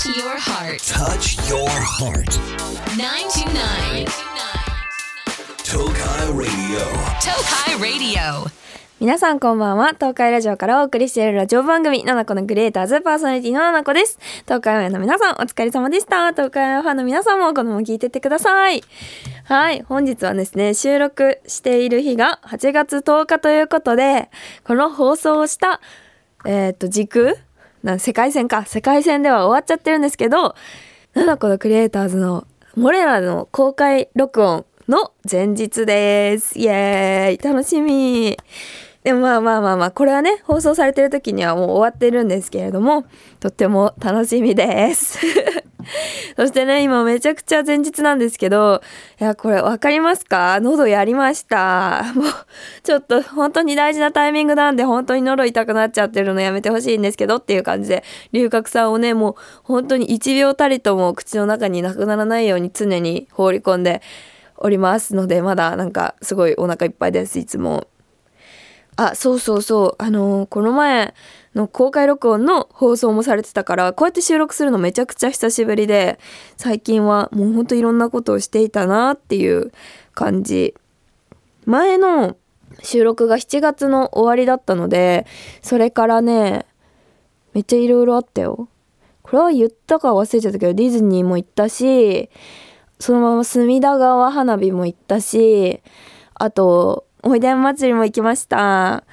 Touch your heart. Touch your heart. 929. Tokai Radio. Tokai Radio. 皆さんこんばんは。東海ラジオからお送りしているラジオ番組、ナナコのクリエイターズパーソナリティのナナコです。東海オンエアの皆さん、お疲れ様でした。東海オンエアファンの皆さんもこのまま聞いてってください。はい。本日はですね、収録している日が8月10日ということで、この放送をした、えっ、と、時空な世界戦か。世界戦では終わっちゃってるんですけど、ナナコのクリエイターズのモレラの公開録音の前日です。イエーイ楽しみでもまあまあまあまあ、これはね、放送されてる時にはもう終わってるんですけれども、とっても楽しみです。そしてね、今めちゃくちゃ前日なんですけど、いや、これわかりますか？喉やりました。もう、ちょっと本当に大事なタイミングなんで、本当に喉痛くなっちゃってるのやめてほしいんですけどっていう感じで、龍角散をね、もう本当に1秒たりとも口の中になくならないように常に放り込んでおりますので、まだなんかすごいお腹いっぱいです、いつも。あそうそうそうあのーこの前の公開録音の放送もされてたからこうやって収録するのめちゃくちゃ久しぶりで最近はもうほんといろんなことをしていたなっていう感じ。前の収録が7月の終わりだったのでそれからねめっちゃいろいろあったよ。これは言ったか忘れちゃったけどディズニーも行ったしそのまま隅田川花火も行ったしあとおいでん祭りも行きました。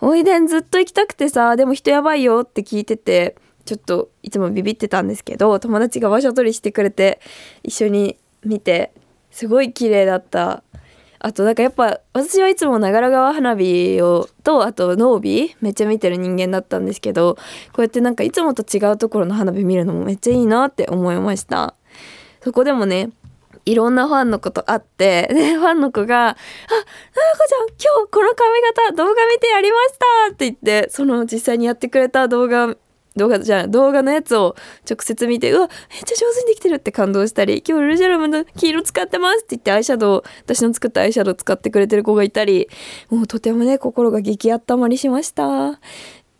おいでんずっと行きたくてさでも人やばいよって聞いててちょっといつもビビってたんですけど友達が場所取りしてくれて一緒に見てすごい綺麗だった。あとなんかやっぱ私はいつも長良川花火をとあとノービーめっちゃ見てる人間だったんですけどこうやってなんかいつもと違うところの花火見るのもめっちゃいいなって思いました。そこでもねいろんなファンの子と会って、で、ファンの子が、あ、ななこちゃん、今日この髪型動画見てやりましたって言って、その実際にやってくれた動画、動画じゃない、動画のやつを直接見て、うわ、めっちゃ上手にできてるって感動したり、今日ルジャラムの黄色使ってますって言ってアイシャドウ、私の作ったアイシャドウ使ってくれてる子がいたり、もうとてもね、心が激温まりしました。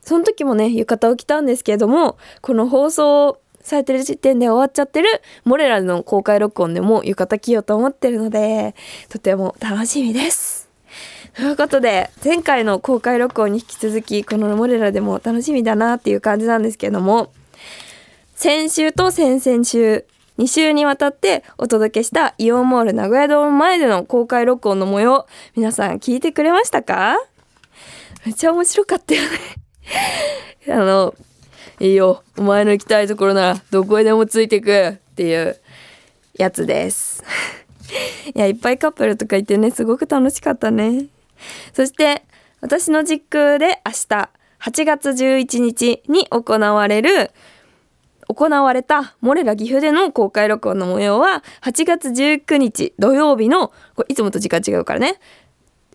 その時もね、浴衣を着たんですけれども、この放送されてる時点で終わっちゃってるモレラの公開録音でも浴衣着ようと思ってるので、とても楽しみです。ということで、前回の公開録音に引き続き、このモレラでも楽しみだなっていう感じなんですけども、先週と先々週、2週にわたってお届けしたイオンモール名古屋ドーム前での公開録音の模様、皆さん聞いてくれましたか？めっちゃ面白かったよね。あの、いいよ、お前の行きたいところならどこへでもついてくっていうやつです。いや、いっぱいカップルとかいてね、すごく楽しかったね。そして、私の実空で明日、8月11日に行われる行われたモレラ岐阜での公開録音の模様は8月19日土曜日のこれいつもと時間違うからね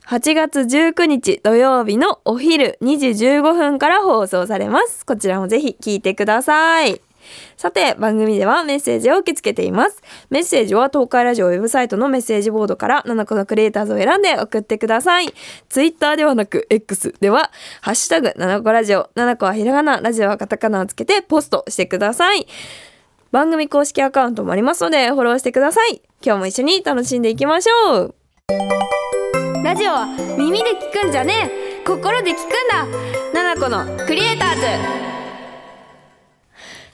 8月19日土曜日のお昼2時15分から放送されます。こちらもぜひ聞いてください。さて番組ではメッセージを受け付けています。メッセージは東海ラジオウェブサイトのメッセージボードから7個のクリエイターズを選んで送ってください。ツイッターではなく X ではハッシュタグ7個ラジオ7個はひらがなラジオはカタカナをつけてポストしてください。番組公式アカウントもありますのでフォローしてください。今日も一緒に楽しんでいきましょう。ラジオは耳で聞くんじゃねえ。心で聞くんだ。七子のクリエイターズ。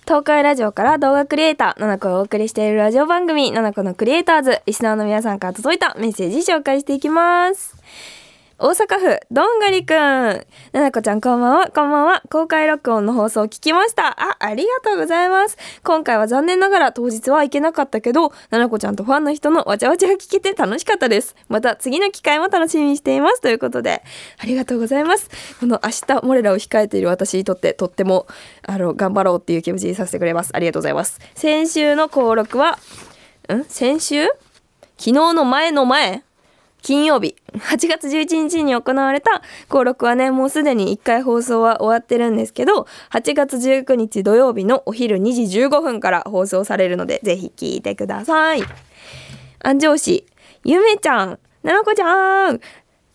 東海ラジオから動画クリエイター、七子をお送りしているラジオ番組、七子のクリエイターズ、リスナーの皆さんから届いたメッセージ紹介していきます。大阪府どんがりくん。ななこちゃんこんばんは。こんばんは公開録音の放送を聞きました。あありがとうございます。今回は残念ながら当日は行けなかったけどななこちゃんとファンの人のわちゃわちゃが聞けて楽しかったです。また次の機会も楽しみにしています。ということでありがとうございます。この明日モレラを控えている私にとってとってもあの頑張ろうっていう気持ちにさせてくれます。ありがとうございます。先週の登録はん？先週？昨日の前の前？金曜日8月11日に行われた登録はねもうすでに1回放送は終わってるんですけど8月19日土曜日のお昼2時15分から放送されるのでぜひ聞いてください。安城市ゆめちゃんななこちゃん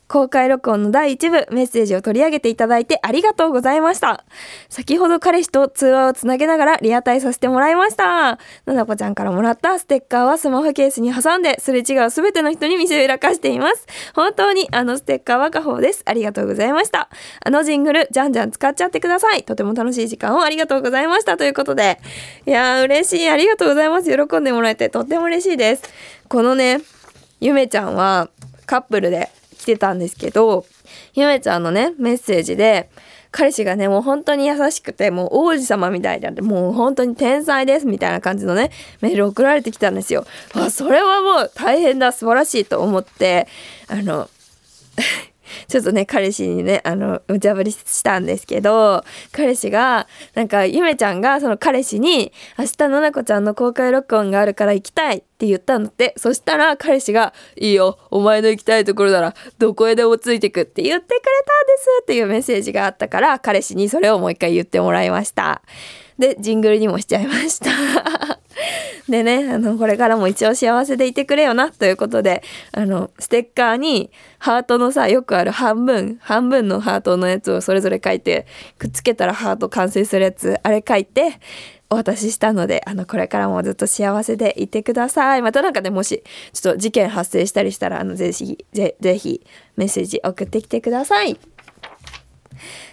公開録音の第一部メッセージを取り上げていただいてありがとうございました。先ほど彼氏と通話をつなげながらリアタイさせてもらいました。ななこちゃんからもらったステッカーはスマホケースに挟んですれ違うすべての人に見せびらかしています。本当にあのステッカーは家宝です。ありがとうございました。あのジングル、じゃんじゃん使っちゃってください。とても楽しい時間をありがとうございました。ということで。いやー、嬉しい。ありがとうございます。喜んでもらえてとっても嬉しいです。このね、ゆめちゃんはカップルで来てたんですけど、ひめちゃんのね、メッセージで、彼氏がね、もう本当に優しくて、もう王子様みたいで、もう本当に天才ですみたいな感じのね、メール送られてきたんですよ。あ、それはもう大変だ、素晴らしいと思って、あの、ちょっとね、彼氏にね、あの、無茶ぶりしたんですけど、彼氏が、なんか、ゆめちゃんが、その彼氏に、明日、ななこちゃんの公開録音があるから行きたいって言ったんだって。そしたら、彼氏が、いいよ、お前の行きたいところなら、どこへでもついてくって言ってくれたんですっていうメッセージがあったから、彼氏にそれをもう一回言ってもらいました。で、ジングルにもしちゃいました。でね、あの、これからも一応幸せでいてくれよな、ということで、あの、ステッカーに、ハートのさ、よくある半分、半分のハートのやつをそれぞれ書いて、くっつけたらハート完成するやつ、あれ書いて、お渡ししたので、あの、これからもずっと幸せでいてください。またなんかね、もし、ちょっと事件発生したりしたら、あの、ぜひ、ぜ、ぜひ、メッセージ送ってきてください。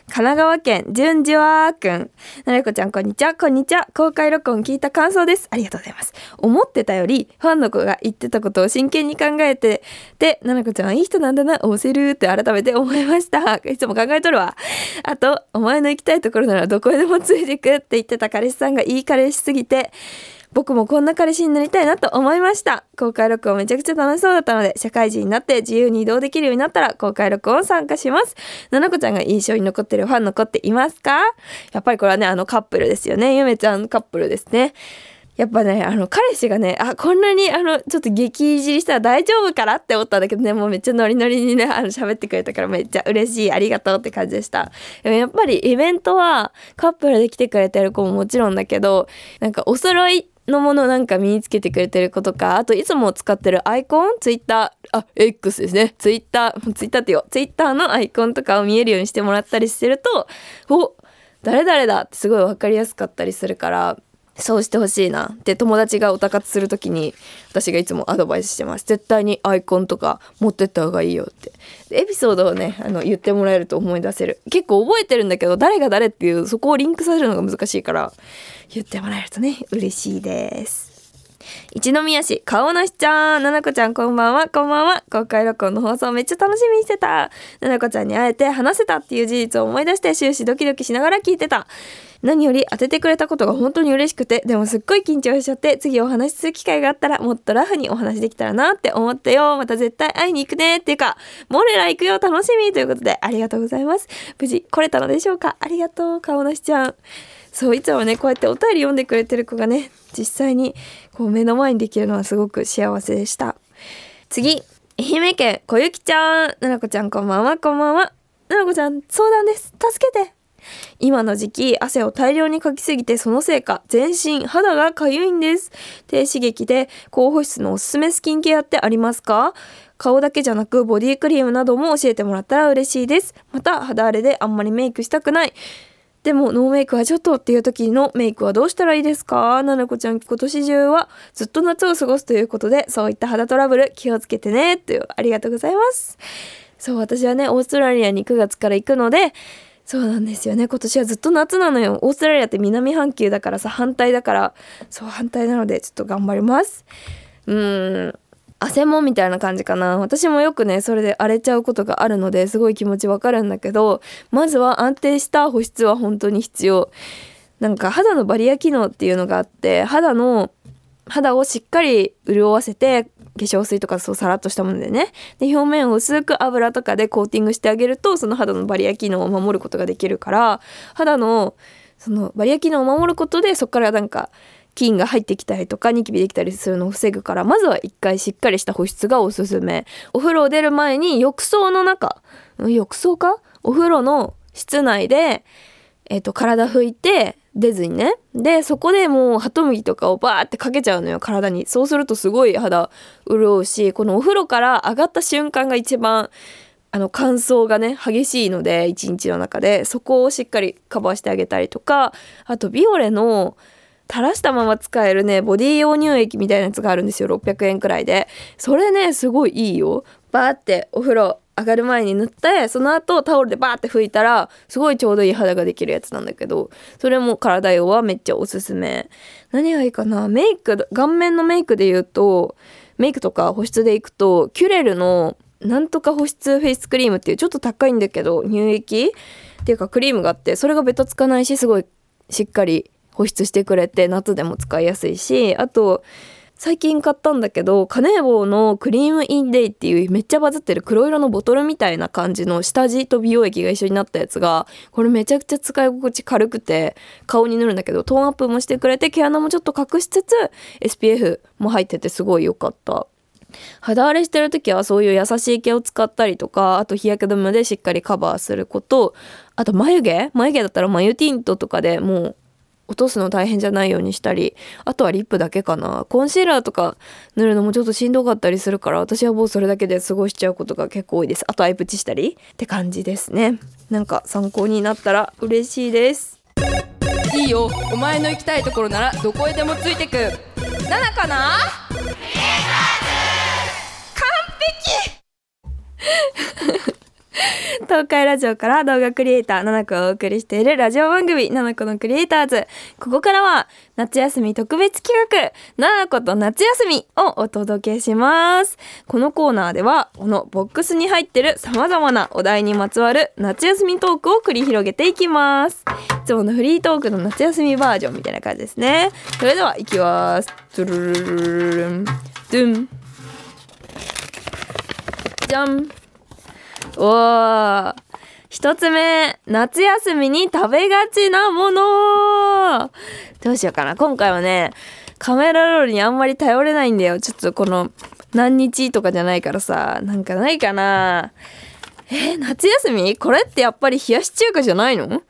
神奈川県、じゅんじわーくん。なるこちゃん、こんにちは。こんにちは。公開録音聞いた感想です。ありがとうございます。思ってたより、ファンの子が言ってたことを真剣に考えて、で、ななこちゃんはいい人なんだな、押せるって改めて思いました。いつも考えとるわ。あと、お前の行きたいところならどこへでもついてくって言ってた彼氏さんがいい彼氏すぎて、僕もこんな彼氏になりたいなと思いました。公開録音めちゃくちゃ楽しそうだったので、社会人になって自由に移動できるようになったら公開録音参加します。ななこちゃんが印象に残ってるファンの子っていますか？やっぱりこれはね、あのカップルですよね。ゆめちゃんカップルですね。やっぱね、あの、彼氏がね、あ、こんなに、あの、ちょっと激いじりしたら大丈夫かなって思ったんだけどね、もうめっちゃノリノリにね、あの、喋ってくれたからめっちゃ嬉しい、ありがとうって感じでした。でもやっぱりイベントは、カップルで来てくれてる子ももちろんだけど、なんかお揃いのものなんか身につけてくれてることか、あといつも使ってるアイコン、ツイッター、あ、X ですね。ツイッター、ツイッターってよ、ツイッターのアイコンとかを見えるようにしてもらったりしてると、お、誰々だってすごい分かりやすかったりするから、そうしてほしいな。って友達がおたかつする時に私がいつもアドバイスしてます。絶対にアイコンとか持ってった方がいいよって。エピソードをねあの言ってもらえると思い出せる。結構覚えてるんだけど誰が誰っていうそこをリンクさせるのが難しいから言ってもらえるとね嬉しいです。一宮市顔なしちゃんななこちゃんこんばんはこんばんは公開録音の放送めっちゃ楽しみにしてた。ななこちゃんに会えて話せたっていう事実を思い出して終始ドキドキしながら聞いてた。何より当ててくれたことが本当に嬉しくてでもすっごい緊張しちゃって次お話しする機会があったらもっとラフにお話できたらなって思ったよ。また絶対会いに行くねっていうかモレラ行くよ楽しみということでありがとうございます。無事来れたのでしょうか？ありがとう顔なしちゃん。そういつもねこうやってお便り読んでくれてる子がね実際にこう目の前にできるのはすごく幸せでした。次愛媛県小雪ちゃん。ななこちゃんこんばんは。こんばんは。ななこちゃん相談です。助けて。今の時期汗を大量にかきすぎてそのせいか全身肌がかゆいんです。低刺激で高保湿のおすすめスキンケアってありますか？顔だけじゃなくボディクリームなども教えてもらったら嬉しいです。また肌荒れであんまりメイクしたくない。でもノーメイクはちょっとっていう時のメイクはどうしたらいいですか？ななこちゃん今年中はずっと夏を過ごすということでそういった肌トラブル気をつけてねというありがとうございます。そう私はねオーストラリアに9月から行くのでそうなんですよね。今年はずっと夏なのよ。オーストラリアって南半球だからさ反対だから。そう反対なのでちょっと頑張ります。うん。汗もんみたいな感じかな。私もよくねそれで荒れちゃうことがあるのですごい気持ちわかるんだけどまずは安定した保湿は本当に必要。なんか肌のバリア機能っていうのがあって肌の肌をしっかり潤わせて化粧水とかそうさらっとしたものでね。で表面を薄く油とかでコーティングしてあげるとその肌のバリア機能を守ることができるから肌のそのバリア機能を守ることでそこからなんか菌が入ってきたりとかニキビできたりするのを防ぐからまずは一回しっかりした保湿がおすすめ。お風呂を出る前に浴槽の中。浴槽か？お風呂の室内で、えっと体拭いて出ずにね。でそこでもうハトムギとかをバーってかけちゃうのよ体に。そうするとすごい肌潤うしこのお風呂から上がった瞬間が一番あの乾燥がね激しいので一日の中で。そこをしっかりカバーしてあげたりとか。あとビオレの垂らしたまま使えるねボディ用乳液みたいなやつがあるんですよ。600円くらいで。それねすごいいいよ。バーってお風呂上がる前に塗ってその後タオルでバーって拭いたらすごいちょうどいい肌ができるやつなんだけどそれも体用はめっちゃおすすめ。何がいいかな？メイク顔面のメイクで言うとメイクとか保湿でいくとキュレルのなんとか保湿フェイスクリームっていうちょっと高いんだけど乳液っていうかクリームがあってそれがベタつかないしすごいしっかり保湿してくれて夏でも使いやすいしあと最近買ったんだけどカネボウの Cream in Day っていうめっちゃバズってる黒色のボトルみたいな感じの下地と美容液が一緒になったやつがこれめちゃくちゃ使い心地軽くて顔に塗るんだけどトーンアップもしてくれて毛穴もちょっと隠しつつ SPF も入っててすごい良かった。肌荒れしてる時はそういう優しい毛を使ったりとかあと日焼け止めでしっかりカバーすることあと眉毛？眉毛だったら眉ティントとかでもう落とすの大変じゃないようにしたりあとはリップだけかな。コンシーラーとか塗るのもちょっとしんどかったりするから私はもうそれだけで過ごしちゃうことが結構多いです。あとアイプチしたりって感じですね。なんか参考になったら嬉しいです。いいよ。お前の行きたいところならどこへでもついてく。7かな？東海ラジオから動画クリエイター、ナナコをお送りしているラジオ番組、ナナコのクリエイターズ。ここからは、夏休み特別企画、ナナコと夏休みをお届けします。このコーナーでは、このボックスに入ってる様々なお題にまつわる夏休みトークを繰り広げていきます。いつものフリートークの夏休みバージョンみたいな感じですね。それでは、いきます。ドゥルルルルルン。ドゥン。じゃん。おー。一つ目夏休みに食べがちなもの。どうしようかな。今回はねカメラロールにあんまり頼れないんだよ。ちょっとこの何日とかじゃないからさ。なんかないかな。えー夏休み？これってやっぱり冷やし中華じゃないの？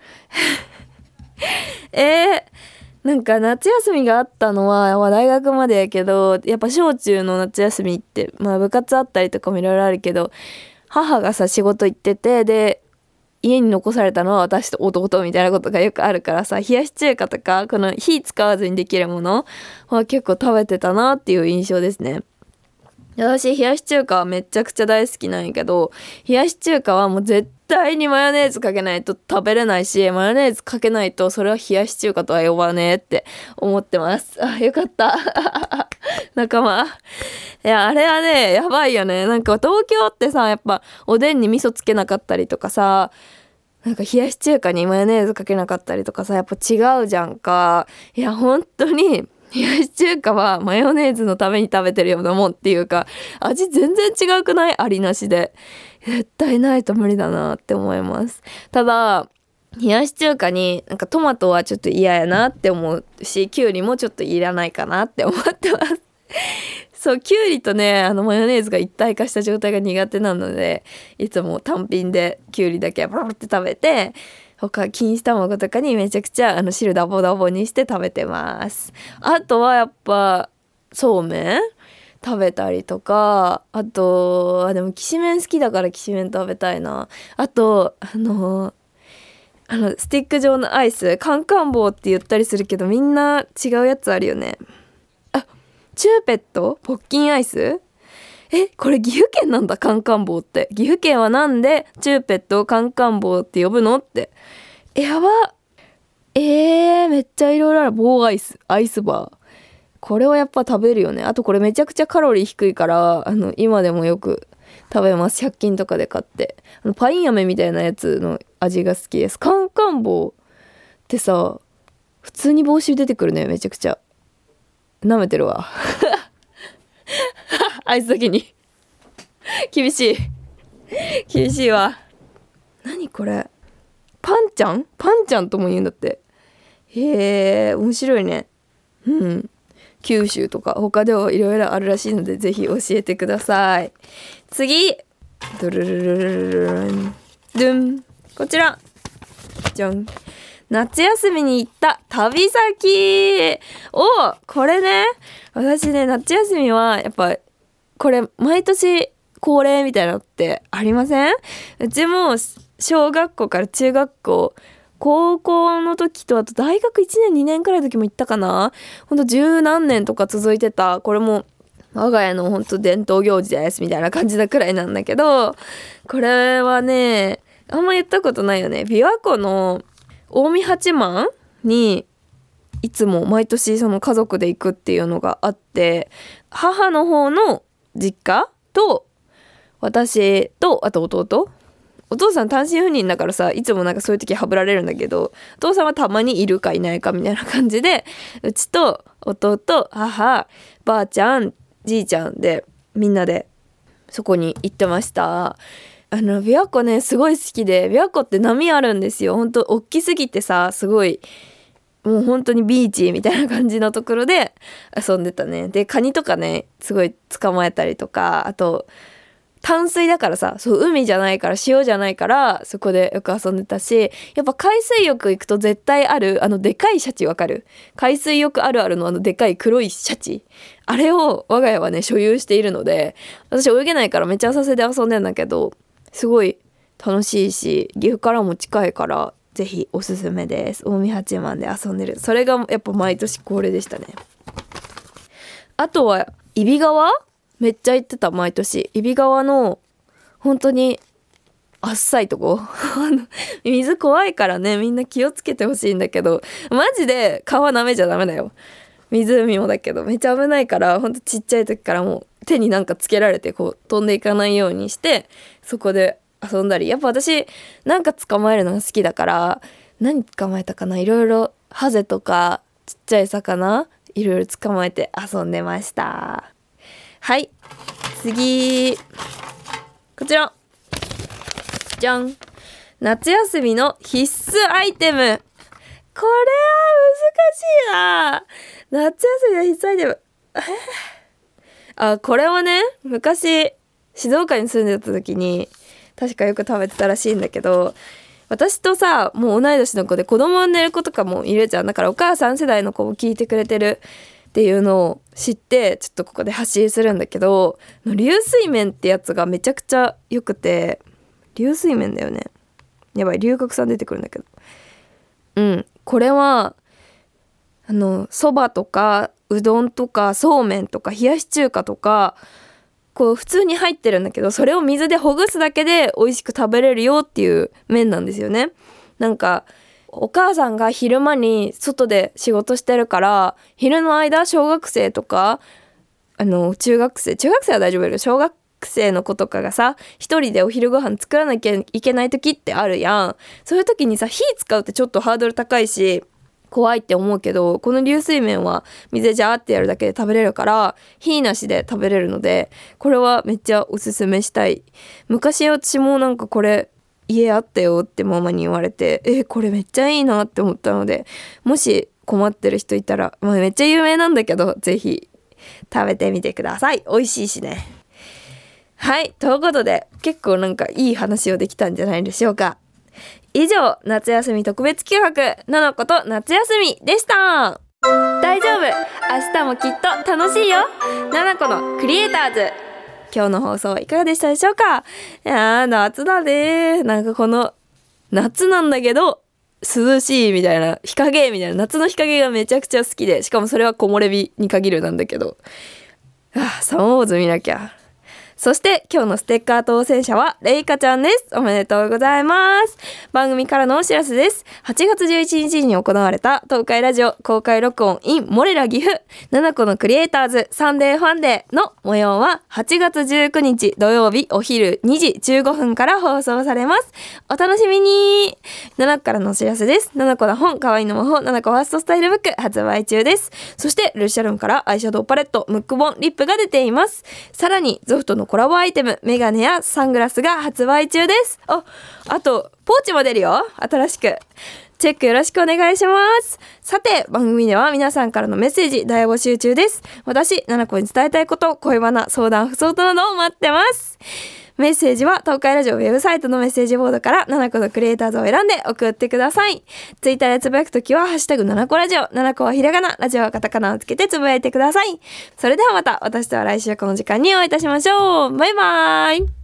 えーなんか夏休みがあったのは、まあ、大学までやけどやっぱ小中の夏休みって、まあ、部活あったりとかもいろいろあるけど母がさ仕事行っててで家に残されたのは私と弟みたいなことがよくあるからさ冷やし中華とかこの火使わずにできるものは結構食べてたなっていう印象ですね。私冷やし中華はめちゃくちゃ大好きなんやけど冷やし中華はもう絶対にマヨネーズかけないと食べれないしマヨネーズかけないとそれは冷やし中華とは呼ばねえって思ってます。あよかった。仲間。いやあれはねやばいよね。なんか東京ってさやっぱおでんに味噌つけなかったりとかさなんか冷やし中華にマヨネーズかけなかったりとかさやっぱ違うじゃんか。いや本当に冷やし中華はマヨネーズのために食べてるようなもんっていうか味全然違くない？ありなしで。絶対ないと無理だなって思います。ただ冷やし中華になんかトマトはちょっと嫌やなって思うしきゅうりもちょっといらないかなって思ってます。そうきゅうりとねあのマヨネーズが一体化した状態が苦手なのでいつも単品できゅうりだけブルって食べて他錦糸卵とかにめちゃくちゃあの汁ダボダボにして食べてます。あとはやっぱそうめん？食べたりとかあとあでもきしめん好きだからきしめん食べたいな。あとあのあのスティック状のアイスカンカン棒って言ったりするけどみんな違うやつあるよね。あチューペット？ポッキンアイス？えこれ岐阜県なんだカンカン棒って。岐阜県はなんでチューペットをカンカン棒って呼ぶのって。やば。えー、めっちゃいろいろある。棒アイスアイスバー。これはやっぱ食べるよね。あとこれめちゃくちゃカロリー低いからあの今でもよく食べます。100均とかで買って。あのパイン飴みたいなやつの味が好きです。カンカン棒ってさ普通に帽子出てくるねめちゃくちゃ。舐めてるわ。アイスだけに。厳しい。厳しいわ。何これ。パンちゃん？パンちゃんとも言うんだって。へえ面白いね。うん。九州とか他ではいろいろあるらしいのでぜひ教えてください。次。ドゥルルルルルルルンドゥンこちらじゃん夏休みに行った旅先おこれね私ね夏休みはやっぱこれ毎年恒例みたいなのってありません？うちも小学校から中学校高校の時とあと大学1年2年くらいの時も行ったかな？ほんと十何年とか続いてた。これも我が家のほんと伝統行事ですみたいな感じなくらいなんだけどこれはねあんま言ったことないよね。琵琶湖の近江八幡にいつも毎年その家族で行くっていうのがあって母の方の実家？と私とあと弟？お父さん単身赴任だからさいつもなんかそういう時はぶられるんだけどお父さんはたまにいるかいないかみたいな感じでうちと弟母ばあちゃんじいちゃんでみんなでそこに行ってました。あの琵琶湖ねすごい好きで琵琶湖って波あるんですよ。ほんと大きすぎてさすごいもう本当にビーチみたいな感じのところで遊んでたね。でカニとかねすごい捕まえたりとかあと淡水だからさそう海じゃないから塩じゃないからそこでよく遊んでたしやっぱ海水浴行くと絶対あるあのでかいシャチわかる？海水浴あるあるのあのでかい黒いシャチ。あれを我が家はね所有しているので私泳げないからめっちゃ浅瀬で遊んでんだけどすごい楽しいし岐阜からも近いからぜひおすすめです。近江八幡で遊んでる。それがやっぱ毎年恒例でしたね。あとは揖斐川？めっちゃ行ってた毎年。揖斐川の本当にあっさいとこ。あ の水怖いからね。みんな気をつけてほしいんだけど。マジで川舐めちゃダメだよ。湖もだけど。めっちゃ危ないからほんとちっちゃい時からもう手になんかつけられてこう飛んでいかないようにしてそこで遊んだり。やっぱ私なんか捕まえるのが好きだから何捕まえたかな？いろいろハゼとかちっちゃい魚いろいろ捕まえて遊んでました。はい。次。こちら。じゃん。夏休みの必須アイテム。これは難しいな。夏休みの必須アイテム。あこれはね昔静岡に住んでた時に確かよく食べてたらしいんだけど私とさもう同い年の子で子供産んでる子とかもいるじゃん。だからお母さん世代の子も聞いてくれてるっていうのを知ってちょっとここで発信するんだけど流水麺ってやつがめちゃくちゃ良くて流水麺だよね。やばい龍角さん出てくるんだけど。うんこれはあのそばとかうどんとかそうめんとか冷やし中華とかこう普通に入ってるんだけどそれを水でほぐすだけで美味しく食べれるよっていう麺なんですよね。なんかお母さんが昼間に外で仕事してるから昼の間小学生とかあの中学生中学生は大丈夫だけど小学生の子とかがさ一人でお昼ご飯作らなきゃいけない時ってあるやん。そういう時にさ火使うってちょっとハードル高いし怖いって思うけどこの流水麺は水でジャーってやるだけで食べれるから火なしで食べれるのでこれはめっちゃおすすめしたい。昔私もなんかこれ家あったよってママに言われてえこれめっちゃいいなって思ったのでもし困ってる人いたら、まあ、めっちゃ有名なんだけどぜひ食べてみてください。美味しいしね。はいということで結構なんかいい話をできたんじゃないでしょうか。以上夏休み特別企画なのこと夏休みでした。大丈夫。明日もきっと楽しいよ。ななこのクリエイターズ。今日の放送いかがでしたでしょうか？いやー夏だね。なんかこの夏なんだけど涼しいみたいな日陰みたいな。夏の日陰がめちゃくちゃ好きでしかもそれは木漏れ日に限るなんだけど。あサマーウォーズ見なきゃ。そして今日のステッカー当選者はレイカちゃんです。おめでとうございます。番組からのお知らせです。8月11日に行われた東海ラジオ公開録音 in モレラ岐阜ななこのクリエイターズ Sunday Funday の模様は8月19日土曜日お昼2時15分から放送されます。お楽しみに !ななこからのお知らせです。ななこの本、可愛いの魔法、ななこファーストスタイルブック発売中です。そしてルシャルンからアイシャドウパレット、ムック本、リップが出ています。さらにゾフトのコラボアイテム、メガネやサングラスが発売中です。あ、あと、ポーチも出るよ新しく。チェックよろしくお願いします。さて、番組では皆さんからのメッセージ大募集中です。私、ナナコに伝えたいこと、恋バナ、相談、不相談などを待ってます。メッセージは東海ラジオウェブサイトのメッセージボードから7個のクリエイターズを選んで送ってください。ツイッターでつぶやくときは、ハッシュタグ7個ラジオ、7個はひらがな、ラジオはカタカナをつけてつぶやいてください。それではまた私とは来週この時間にお会いいたしましょう。バイバーイ